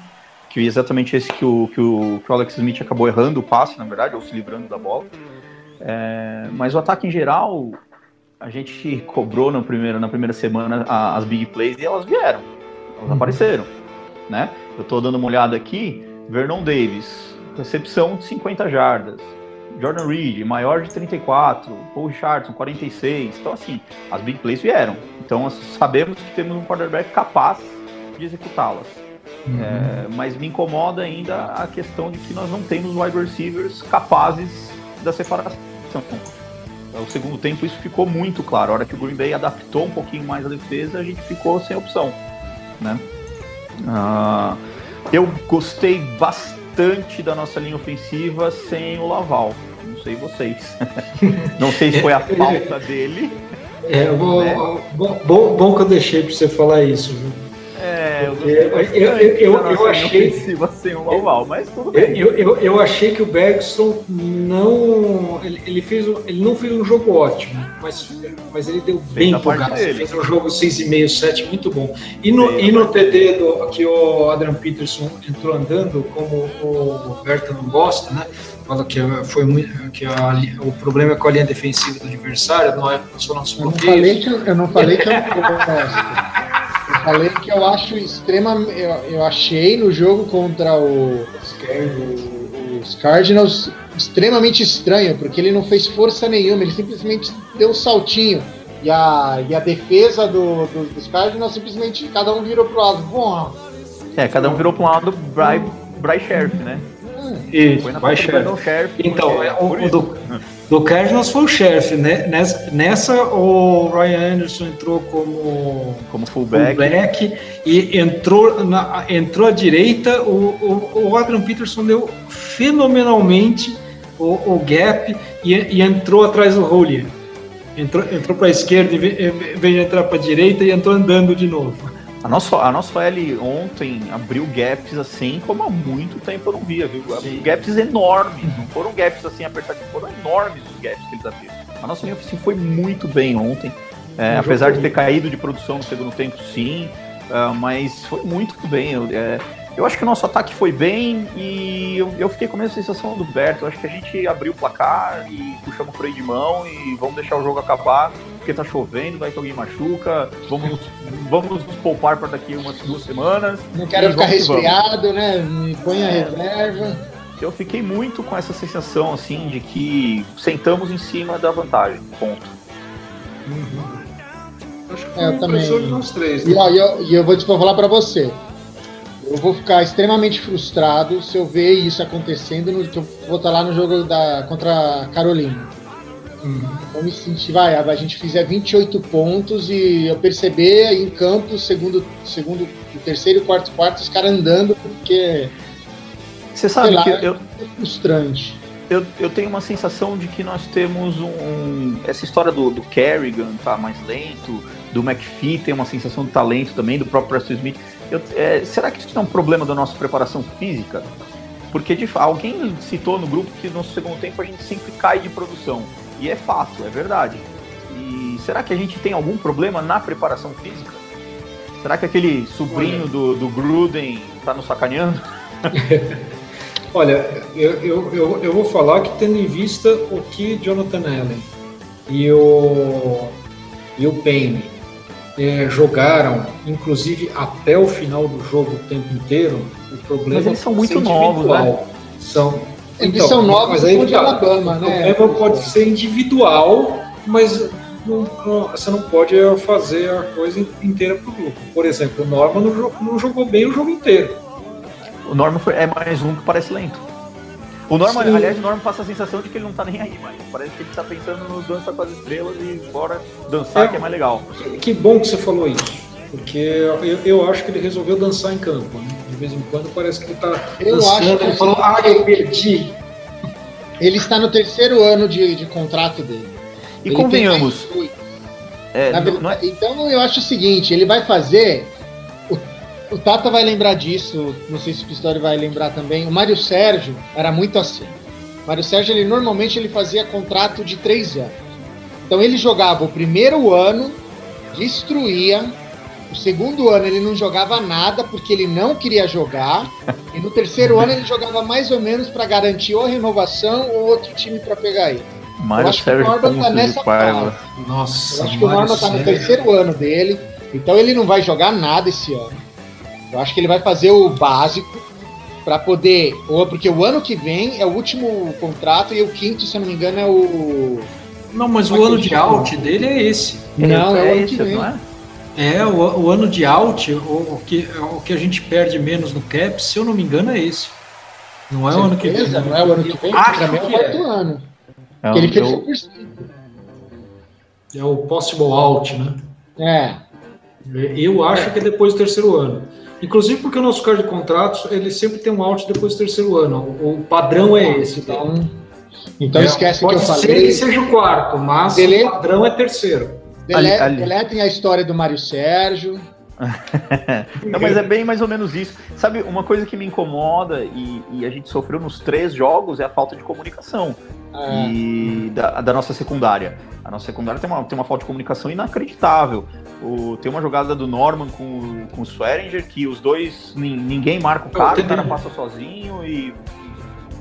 que é exatamente esse que o, que o, que o Alex Smith acabou errando o passe, na verdade, ou se livrando da bola. É, mas o ataque em geral, a gente cobrou no primeiro, na primeira semana a, as big plays e elas vieram, elas uhum. apareceram, né? Eu estou dando uma olhada aqui, Vernon Davis, recepção de 50 jardas, Jordan Reed, maior de 34, Paul Richardson, 46. Então, assim, as big plays vieram. Então, sabemos que temos um quarterback capaz de executá-las. Uhum. É, mas me incomoda ainda a questão de que nós não temos wide receivers capazes da separação. marcação. O segundo tempo isso ficou muito claro. A hora que o Green Bay adaptou um pouquinho mais a defesa, a gente ficou sem opção. Né? Uh, eu gostei bastante da nossa linha ofensiva sem o Laval. Não sei vocês. Não sei se foi a falta dele. É, bom, né? bom, bom, bom que eu deixei para você falar isso. Viu? Eu, eu, eu, eu, eu achei. Sem um oval, mas tudo bem. Eu, eu, eu achei que o Bergson não. Ele, ele, fez, ele não fez um jogo ótimo, mas, mas ele deu bem pro gasto. Fez um jogo 6,5, 7, muito bom. E no, e no TD do, que o Adrian Peterson entrou andando, como o Roberto não gosta, né? Fala que foi muito, que a, o problema é com a linha defensiva do adversário, não é só nosso bloqueio. Eu não falei que eu, eu não gosto. Falei que eu acho extremamente. Eu, eu achei no jogo contra o, os Cardinals extremamente estranho, porque ele não fez força nenhuma, ele simplesmente deu um saltinho. E a, e a defesa do, do, dos Cardinals simplesmente cada um virou pro lado. Bom, é, cada um virou pro lado do Bry, Bry Sheriff, né? Isso, Foi na Bry Sheriff. Então, é, o, o do, do Cardinals foi o chefe, né? Nessa, nessa, o Ryan Anderson entrou como, como fullback. fullback e entrou, na, entrou à direita. O, o, o Adrian Peterson deu fenomenalmente o, o gap e, e, entrou atrás do Holy. Entrou, entrou para a esquerda e veio entrar para a direita e entrou andando de novo. A nossa, a nossa L ontem abriu gaps assim como há muito tempo eu não via, viu? Sim. Gaps enormes, não foram gaps assim apertados, foram enormes os gaps que eles abriram. A nossa linha ofensiva foi muito bem ontem, é, apesar de ter caído de produção no segundo tempo, sim, uh, mas foi muito bem. Eu, é, eu acho que o nosso ataque foi bem e eu, eu fiquei com a mesma sensação do Berto. Eu acho que a gente abriu o placar e puxamos o freio de mão e vamos deixar o jogo acabar, porque tá chovendo, vai que alguém machuca, vamos, vamos nos poupar para daqui umas duas semanas. Não quero ficar resfriado, né? Me põe a reserva. Eu fiquei muito com essa sensação assim de que sentamos em cima da vantagem. Ponto. Uhum. Acho que foi é, eu também. nós três. Né? E, ó, eu, eu vou, vou falar para você eu vou ficar extremamente frustrado se eu ver isso acontecendo no que eu vou estar lá no jogo da contra a Carolina. Hum. Me sentir, vai, a gente fizer 28 pontos e eu perceber em campo, segundo, segundo, terceiro e quarto quarto, os caras andando, porque. Você sabe lá, que eu, é frustrante. Eu, eu tenho uma sensação de que nós temos um. um essa história do, do Kerrigan tá mais lento, do McPhee tem uma sensação de talento também, do próprio Preston Smith eu, é, será que isso é um problema da nossa preparação física? Porque de, alguém citou no grupo que no segundo tempo a gente sempre cai de produção. E é fato, é verdade. E será que a gente tem algum problema na preparação física? Será que aquele sobrinho do, do Gruden está nos sacaneando? Olha, eu, eu, eu, eu, vou falar que tendo em vista o que Jonathan Allen e o, e o Payne é, jogaram, inclusive até o final do jogo o tempo inteiro, o problema Mas eles são muito novos, né? São, eles então, são novos, mas aí de Alabama, né? O problema pode ser individual, mas não, não, você não pode fazer a coisa inteira para o grupo. Por exemplo, o Norman não, não, jogou bem o jogo inteiro. O Norman foi, é mais um que parece lento. O Norman, Sim. aliás, o Norman passa a sensação de que ele não tá nem aí, mas parece que ele tá pensando no Dança com as Estrelas e bora dançar, é, que é mais legal. Que bom que você falou isso, porque eu, eu acho que ele resolveu dançar em campo, né? De vez em quando parece que ele tá eu dançando, acho que ele falou, ah, eu perdi. Ele está no terceiro ano de, de contrato dele. E ele convenhamos. É, não, é... Então eu acho o seguinte, ele vai fazer o Tata vai lembrar disso, não sei se o Pistori vai lembrar também. O Mário Sérgio era muito assim. O Mário Sérgio, ele normalmente ele fazia contrato de três anos. Então ele jogava o primeiro ano, destruía. O segundo ano ele não jogava nada porque ele não queria jogar. E no terceiro ano ele jogava mais ou menos para garantir ou a renovação ou outro time para pegar ele. Mário Sérgio que o Norma tá nessa fase. Nossa, Eu acho que o Norma tá no terceiro ano dele. Então ele não vai jogar nada esse ano. Eu acho que ele vai fazer o básico para poder. Ou porque o ano que vem é o último contrato e o quinto, se eu não me engano, é o. Não, mas o ano de out dele é esse. Não, é, é o ano que vem. Não é? É, o, o, ano de out, o, o, que, o que a gente perde menos no cap, se eu não me engano, é esse. Não é o ano que vem. Não é o ano que vem, acho que é o quarto ano. É, ele fez eu... é o possible out, né? É. Eu acho que é depois do terceiro ano. Inclusive porque o nosso card de contratos, ele sempre tem um out depois do terceiro ano. O padrão é esse. Então, então é, esquece que eu falei. Pode ser que seja o quarto, mas o padrão é terceiro. Dele, ali, ali. Deletem a história do Mário Sérgio. Não, mas é bem mais ou menos isso. Sabe, uma coisa que me incomoda e, e a gente sofreu nos três jogos é a falta de comunicação é. e da, da, nossa secundária. A nossa secundária tem uma, tem uma falta de comunicação inacreditável. O, tem uma jogada do Norman com, com o Swearinger que os dois, ninguém marca o cara, o cara passa sozinho e.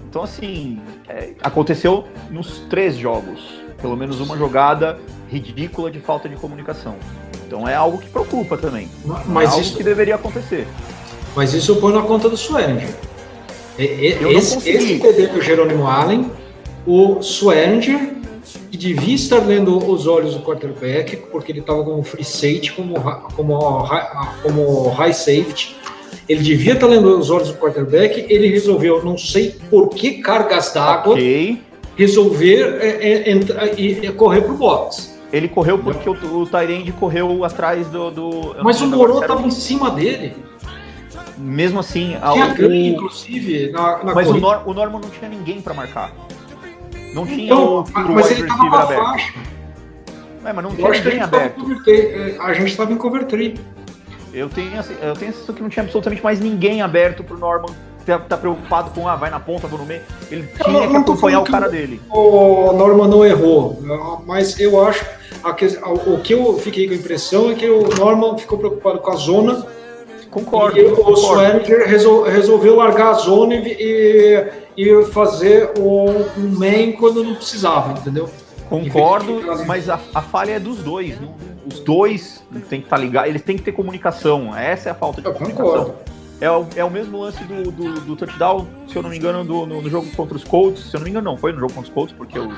Então, assim, é, aconteceu nos três jogos. Pelo menos uma jogada ridícula de falta de comunicação. Então é algo que preocupa também. Mas é algo isso que deveria acontecer. Mas isso eu ponho na conta do Swearinger. Esse, esse TD do Jerônimo Allen, o Swearinger, que devia estar lendo os olhos do quarterback, porque ele estava como free safety, como, como, como high safety. Ele devia estar lendo os olhos do quarterback, ele resolveu, não sei por que cargas d'água, okay. Resolver é, é, entrar, e, correr para o box. Ele correu porque o, o Tyrande correu atrás do. do Mas o Moro estava em cima dele. Mesmo assim. Tinha o, ganho, inclusive, na, na Mas o, Nor, o Norman não tinha ninguém para marcar. Não tinha então, o, mas ele estava na aberto. faixa. É, mas não tinha ninguém aberto. É, a gente estava em cover 3. Eu tenho, eu tenho a sensação que não tinha absolutamente mais ninguém aberto pro Norman tá, tá preocupado com, ah, vai na ponta, vou no meio. Ele tinha não, que acompanhar o cara dele. O Norman não errou, mas eu acho o que eu fiquei com a impressão é que o Norman ficou preocupado com a zona. Concordo. E concordo. o Swearinger resol, resolveu largar a zona e, e fazer o, um main quando não precisava, entendeu? Concordo, mas a, a, falha é dos dois. Os dois têm que estar tá ligados, eles têm que ter comunicação. Essa é a falta de eu comunicação. Concordo. É o, é o mesmo lance do, do, do touchdown, se eu não me engano, do, no, no, jogo contra os Colts. Se eu não me engano, não foi no jogo contra os Colts, porque o.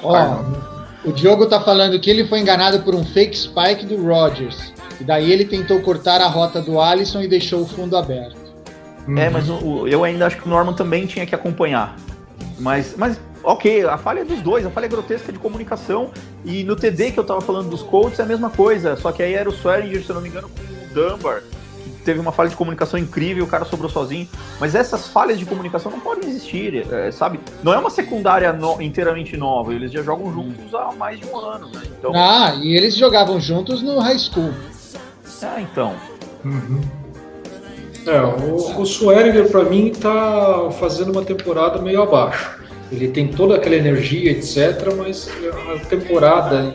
Oh, o Diogo tá falando que ele foi enganado por um fake spike do Rodgers. E daí ele tentou cortar a rota do Alisson e deixou o fundo aberto. É, mas o, eu ainda acho que o Norman também tinha que acompanhar. Mas, mas ok, a falha é dos dois, a falha é grotesca de comunicação. E no TD que eu tava falando dos Colts é a mesma coisa, só que aí era o Swearinger, se eu não me engano, com o Dunbar teve uma falha de comunicação incrível, o cara sobrou sozinho. Mas essas falhas de comunicação não podem existir, é, sabe? Não é uma secundária no, inteiramente nova, eles já jogam juntos há mais de um ano, né? Então... Ah, e eles jogavam juntos no high school. Ah, então. Uhum. É, o, o Swearinger, para mim, tá fazendo uma temporada meio abaixo. Ele tem toda aquela energia, etc., mas a temporada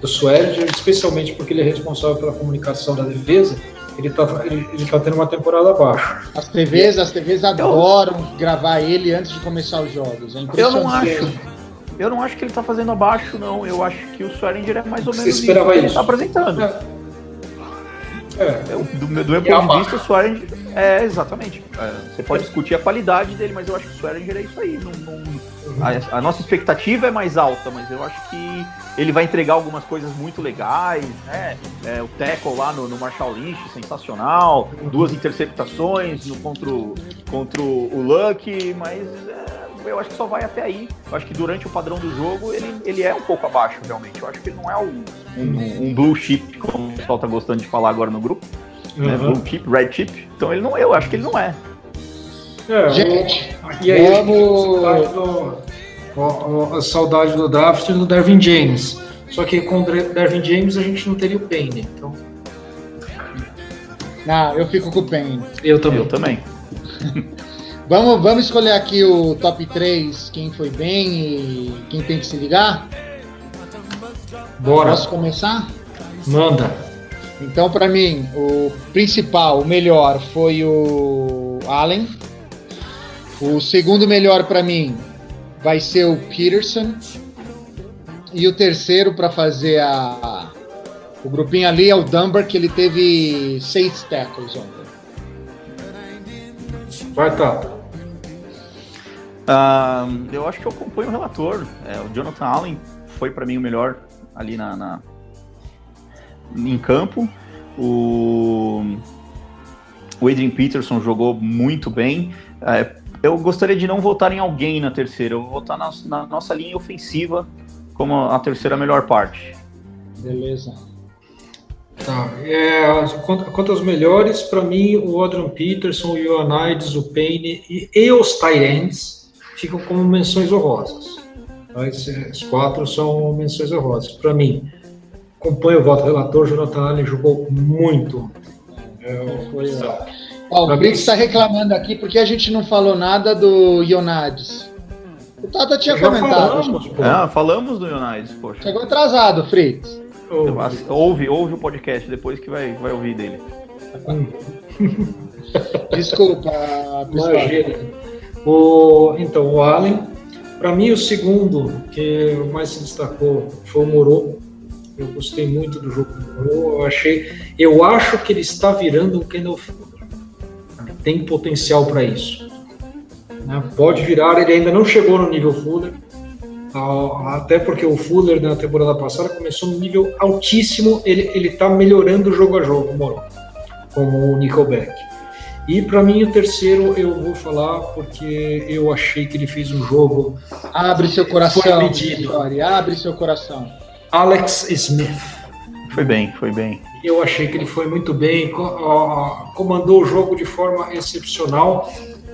do Swearinger, especialmente porque ele é responsável pela comunicação da defesa, ele tá, ele, ele tá tendo uma temporada abaixo. As TVs, as TVs adoram eu, gravar ele antes de começar os jogos. É eu não acho. Eu não acho que ele tá fazendo abaixo, não. Eu acho que o Swearinger é mais ou menos Você esperava isso, que ele tá apresentando. É. É. do, do meu ponto de vista, o Swearinger. É, exatamente. É, você pode discutir a qualidade dele, mas eu acho que o Swearinger é isso aí. Não, não, a, a, nossa expectativa é mais alta, mas eu acho que ele vai entregar algumas coisas muito legais, né? É, o tackle lá no, no Marshall Lynch, sensacional, duas interceptações no, contra, o, contra o Luck, mas é, eu acho que só vai até aí. Eu acho que durante o padrão do jogo ele, ele é um pouco abaixo, realmente. Eu acho que ele não é um, um, um blue chip, como o pessoal tá gostando de falar agora no grupo. Né? Uhum. Né? Blue chip, red chip. Então ele não, eu acho que ele não é. É, gente, e aí vamos a, a saudade do draft do Dervin James. Só que com o Dervin James a gente não teria o Payne. Então... Não, eu fico com o Payne. Eu também. Eu também. vamos, vamos escolher aqui o top 3, quem foi bem e quem tem que se ligar? Bora. Posso começar? Manda. Então, para mim, o principal, o melhor, foi o Allen. O segundo melhor para mim vai ser o Peterson. E o terceiro para fazer a, o grupinho ali é o Dunbar, que ele teve seis tackles ontem. Vai, tá. Uh, eu acho que eu acompanho o relator. É, o Jonathan Allen foi para mim o melhor ali na, na, em campo. O, o Adrian Peterson jogou muito bem. É, Eu gostaria de não votar em alguém na terceira, eu vou votar na, na nossa linha ofensiva como a terceira melhor parte. Beleza. Tá. É, quanto, quanto aos melhores, para mim, o Adrian Peterson, o Ioannidis, o Payne e, e os Tyrants ficam como menções honrosas. Tá? Esses quatro são menções honrosas. Para mim, acompanho o voto relator, Jonathan Allen jogou muito. É, foi, Ó, o Briggs está reclamando aqui porque a gente não falou nada do Ionades. O Tata tinha comentado. Falamos, ah, falamos do Ionades, poxa. Chegou atrasado, Fritz. Ouve, ouve o podcast depois que vai, vai ouvir dele. Desculpa, pessoal. O, então, o Allen, para mim, o segundo que mais se destacou foi o Moro. Eu gostei muito do jogo do Moro. Eu achei, eu acho que ele está virando um Kendall tem potencial para isso. Né? Pode virar, ele ainda não chegou no nível Fuller, até porque o Fuller na temporada passada começou no nível altíssimo, ele está melhorando jogo a jogo, Moro, como o Nickelback. E para mim o terceiro eu vou falar porque eu achei que ele fez um jogo. Abre seu coração, Vitória, abre seu coração. Alex Smith. Foi bem, foi bem. Eu achei que ele foi muito bem, comandou o jogo de forma excepcional.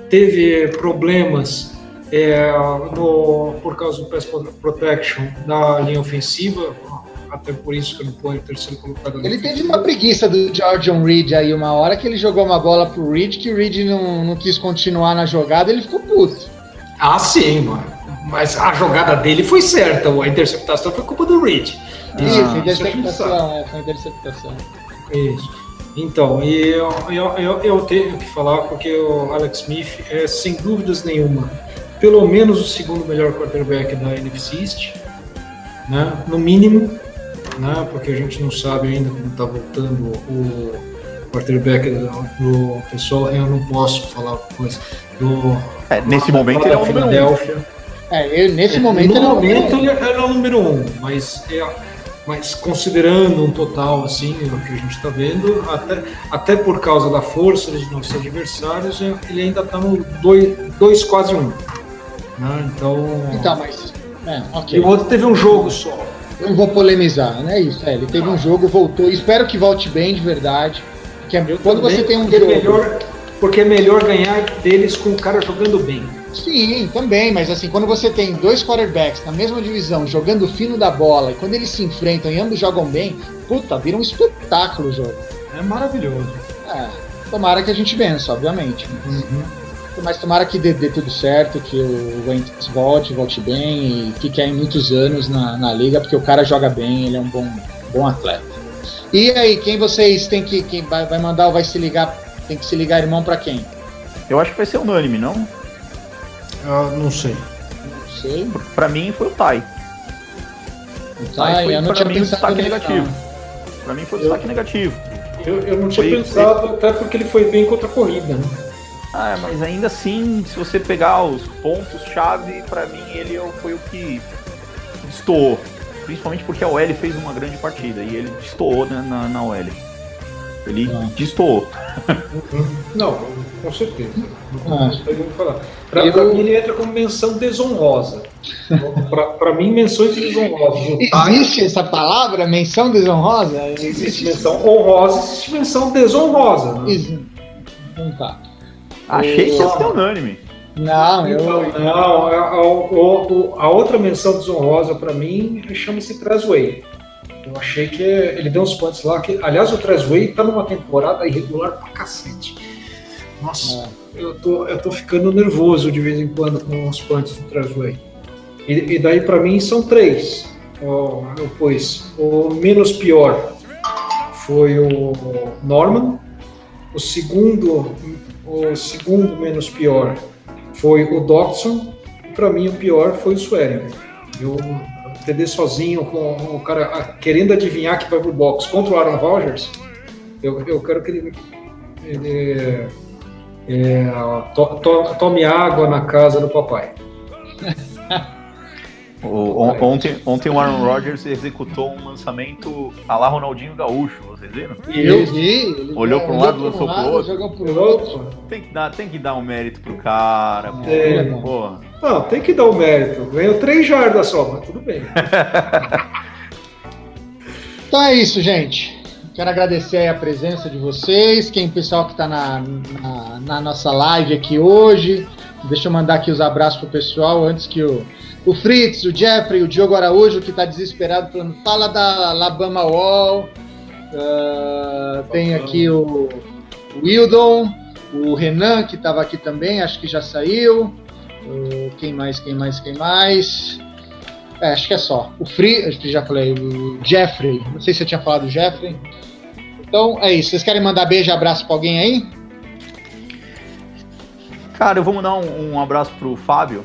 Teve problemas é, no, por causa do pass protection da linha ofensiva, até por isso que ele põe o terceiro colocado. Ele teve uma preguiça do Georgian Reed aí, uma hora que ele jogou uma bola pro Reed, que o Reed não, não quis continuar na jogada, ele ficou puto. Ah, sim, mano. Mas a jogada dele foi certa, a interceptação foi culpa do Reed. Isso, ah, interceptação, é, foi interceptação. Isso. Então, e eu, eu, eu, eu, tenho que falar porque o Alex Smith é, sem dúvidas nenhuma, pelo menos o segundo melhor quarterback da NFC East, né? no mínimo, né? porque a gente não sabe ainda como está voltando o quarterback do, do, pessoal, eu não posso falar coisa do. É, nesse momento ele é o Philadelphia. É, nesse momento, no ele, momento ele é o número um, mas é, mas considerando um total assim, o que a gente está vendo, até, até por causa da força de nossos adversários, é, ele ainda está no 2 quase 1. Um, né? Então. Então, mas. É, okay. E o outro teve um jogo só. Eu não vou polemizar, não é isso. É, ele teve um jogo, voltou. Espero que volte bem de verdade. Porque é, quando você tem um jogo. É melhor, porque é melhor ganhar deles com o cara jogando bem. Sim, também, mas assim, quando você tem dois quarterbacks na mesma divisão, jogando fino da bola, e quando eles se enfrentam e ambos jogam bem, puta, vira um espetáculo o jogo. É maravilhoso. É, tomara que a gente vença, obviamente. Mas, uhum. Mas tomara que dê, dê, tudo certo, que o Wentz volte, volte bem e fique aí muitos anos na, na liga, porque o cara joga bem, ele é um bom, bom atleta. E aí, quem vocês tem que. Quem vai, vai mandar ou vai se ligar? Tem que se ligar irmão para quem? Eu acho que vai ser unânime, não? Ah, não sei. Não sei. Pra mim foi o Tai. O Tai, foi, eu não pra mim, o destaque negativo. Não. Pra mim foi o destaque negativo. Eu, eu não tinha foi, pensado, foi... até porque ele foi bem contra a corrida, né? Ah, mas ainda assim, se você pegar os pontos-chave, para mim ele foi o que destoou. Principalmente porque a OL fez uma grande partida e ele destoou né, na, na OL. Ele ah. destoou. Não, com certeza. Não tem muito falar. Pra, eu... pra, mim, ele entra como menção desonrosa. pra, pra mim, menções desonrosas. Existe essa palavra, menção desonrosa? Existe menção honrosa, existe menção desonrosa. Né? Então tá. Achei que ia ser unânime. Não, eu... Então, não, a, a, a, outra menção desonrosa para mim chama-se Trasway. Eu achei que ele deu uns pontos lá. Que, aliás, o Trasway tá numa temporada irregular pra cacete. Nossa, é. eu, tô, eu tô ficando nervoso de vez em quando com os punts do Trasway. E, e daí para mim são três. Oh, eu pus o menos pior foi o Norman. O segundo, o segundo menos pior foi o Dodson. E para mim o pior foi o Swearing. Eu TD sozinho, com o cara querendo adivinhar que vai pro box contra o Aaron Rodgers, eu, eu quero que ele, ele é, to, to, tome água na casa do papai. O, ontem, ontem o Aaron Rodgers executou um lançamento a lá Ronaldinho Gaúcho, vocês viram? Eu vi. Olhou para um lado, lançou para o outro. Jogou pro outro. Tem que, dar, tem que dar um mérito pro cara. É, porra. Não, tem que dar um mérito. Ganhou três jardas só, mas tudo bem. então é isso, gente. Quero agradecer a presença de vocês, quem pessoal que está na, na, na, nossa live aqui hoje. Deixa eu mandar aqui os abraços pro pessoal antes que o, o Fritz, o Jeffrey, o Diogo Araújo, que está desesperado falando, fala da Alabama Wall. Uh, tem aqui o, o Wildon, o Renan, que estava aqui também, acho que já saiu. Uh, quem mais, quem mais, quem mais? É, acho que é só. O Free, acho que já falei, o Jeffrey. Não sei se eu tinha falado do Jeffrey. Então é isso. Vocês querem mandar beijo e abraço para alguém aí? Cara, eu vou mandar um, um abraço pro Fábio,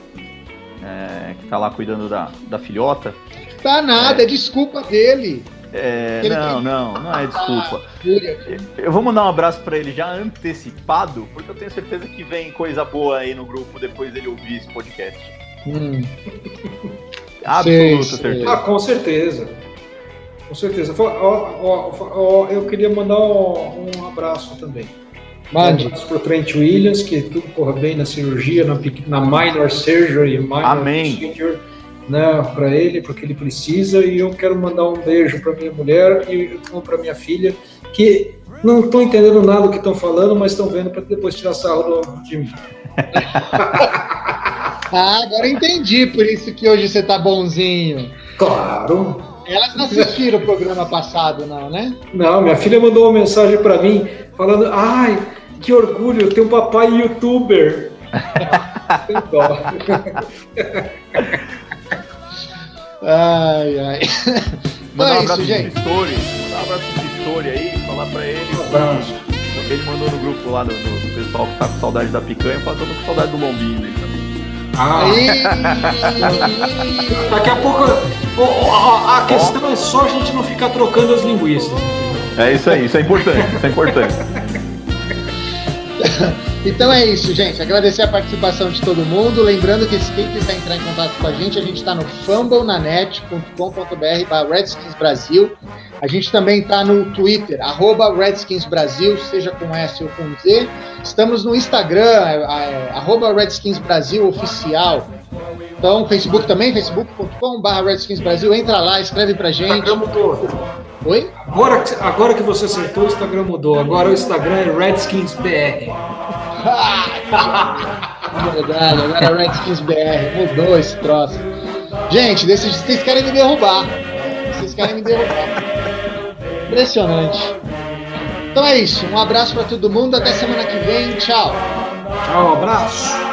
é, que tá lá cuidando da, da filhota. Tá nada, é, é desculpa dele. É, não, não, não é desculpa. Eu vou mandar um abraço para ele já antecipado, porque eu tenho certeza que vem coisa boa aí no grupo depois dele ouvir esse podcast. Hum. Absoluta certeza. Ah, com certeza. Com certeza. Eu queria mandar um, um abraço também. Mande. Um abraço para o Trent Williams, que tudo corra bem na cirurgia, na, na minor surgery, minor Amém. procedure né, para ele, porque ele precisa. E eu quero mandar um beijo para minha mulher e para minha filha, que não estão entendendo nada do que estão falando, mas estão vendo para depois tirar sarro de mim. ah, agora entendi, por isso que hoje você tá bonzinho. Claro. Elas não assistiram o programa passado, não, né? Não, minha filha mandou uma mensagem para mim falando: ai, que orgulho, ter um papai youtuber. Tem dó. Ai, ai. Mandar um abraço gente. pro Pistori. Mandar um abraço pro Pistori aí, falar pra ele. Um abraço. Ele mandou no grupo lá do, do, pessoal que tá com saudade da picanha, falando com saudade do lombinho aí também. Ah. Daqui a pouco. a questão é só a gente não ficar trocando as linguiças. É isso aí, isso é importante, isso é importante. Então é isso, gente. Agradecer a participação de todo mundo. Lembrando que se quem quiser entrar em contato com a gente, a gente está no fumblenanet.com.br Redskins Brasil. A gente também está no Twitter, arroba Redskins Brasil, seja com S ou com Z. Estamos no Instagram, é, é, arroba Redskins Brasil Oficial. Então, Facebook também, facebook.com.br Redskins Brasil. Entra lá, escreve pra gente. Oi? Agora, agora que você acertou, o Instagram mudou. Agora o Instagram é Redskins BR. Verdade, agora é Redskins BR. Mudou esse troço. Gente, desses, vocês querem me derrubar. Vocês querem me derrubar. Impressionante. Então é isso. Um abraço para todo mundo. Até semana que vem. Tchau. Tchau, abraço.